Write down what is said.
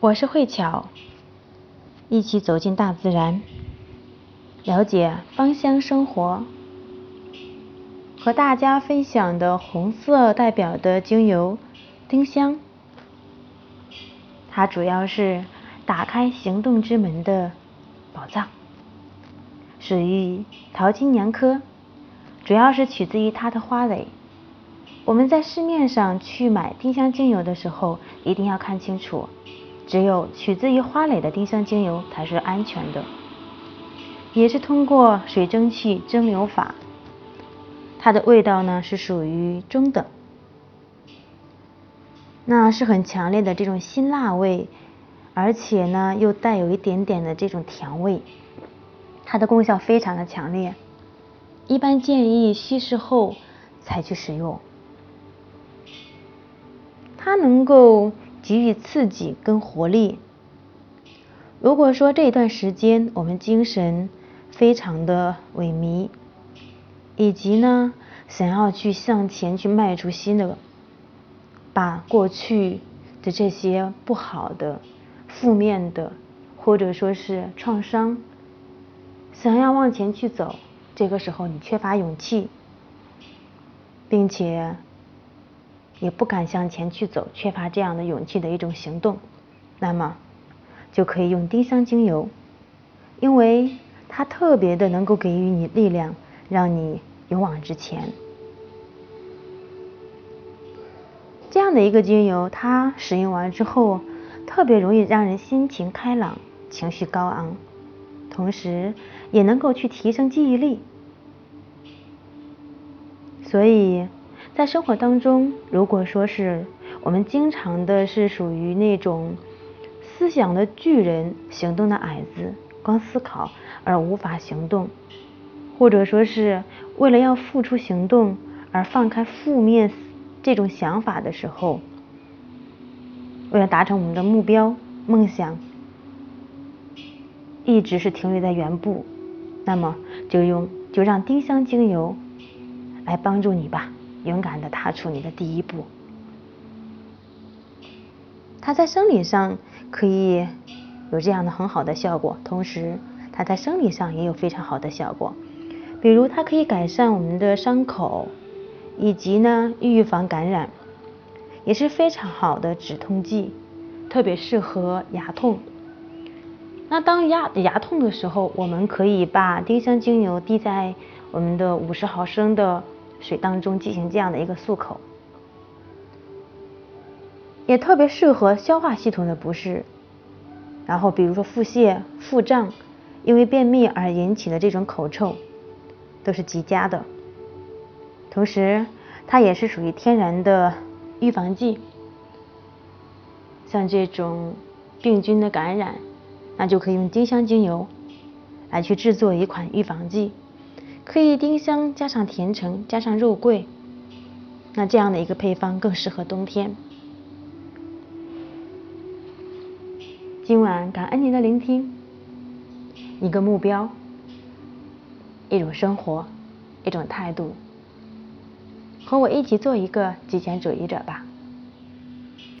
我是慧巧，一起走进大自然，了解芳香生活。和大家分享的红色代表的精油丁香，它主要是打开行动之门的宝藏，属于桃金娘科，主要是取自于它的花蕾。我们在市面上去买丁香精油的时候，一定要看清楚。只有取自于花蕾的丁香精油才是安全的，也是通过水蒸气蒸馏法，它的味道呢是属于中等，那是很强烈的这种辛辣味，而且呢又带有一点点的这种甜味，它的功效非常的强烈，一般建议稀释后才去使用，它能够。给予刺激跟活力。如果说这段时间我们精神非常的萎靡，以及呢想要去向前去迈出新的，把过去的这些不好的、负面的，或者说是创伤，想要往前去走，这个时候你缺乏勇气，并且。也不敢向前去走，缺乏这样的勇气的一种行动，那么就可以用丁香精油，因为它特别的能够给予你力量，让你勇往直前。这样的一个精油，它使用完之后，特别容易让人心情开朗、情绪高昂，同时也能够去提升记忆力，所以。在生活当中，如果说是我们经常的是属于那种思想的巨人，行动的矮子，光思考而无法行动，或者说是为了要付出行动而放开负面这种想法的时候，为了达成我们的目标梦想，一直是停留在原步，那么就用就让丁香精油来帮助你吧。勇敢的踏出你的第一步，它在生理上可以有这样的很好的效果，同时它在生理上也有非常好的效果。比如它可以改善我们的伤口，以及呢预防感染，也是非常好的止痛剂，特别适合牙痛。那当牙牙痛的时候，我们可以把丁香精油滴在我们的五十毫升的。水当中进行这样的一个漱口，也特别适合消化系统的不适，然后比如说腹泻、腹胀，因为便秘而引起的这种口臭，都是极佳的。同时，它也是属于天然的预防剂，像这种病菌的感染，那就可以用丁香精油来去制作一款预防剂。可以丁香加上甜橙加上肉桂，那这样的一个配方更适合冬天。今晚感恩您的聆听，一个目标，一种生活，一种态度，和我一起做一个极简主义者吧。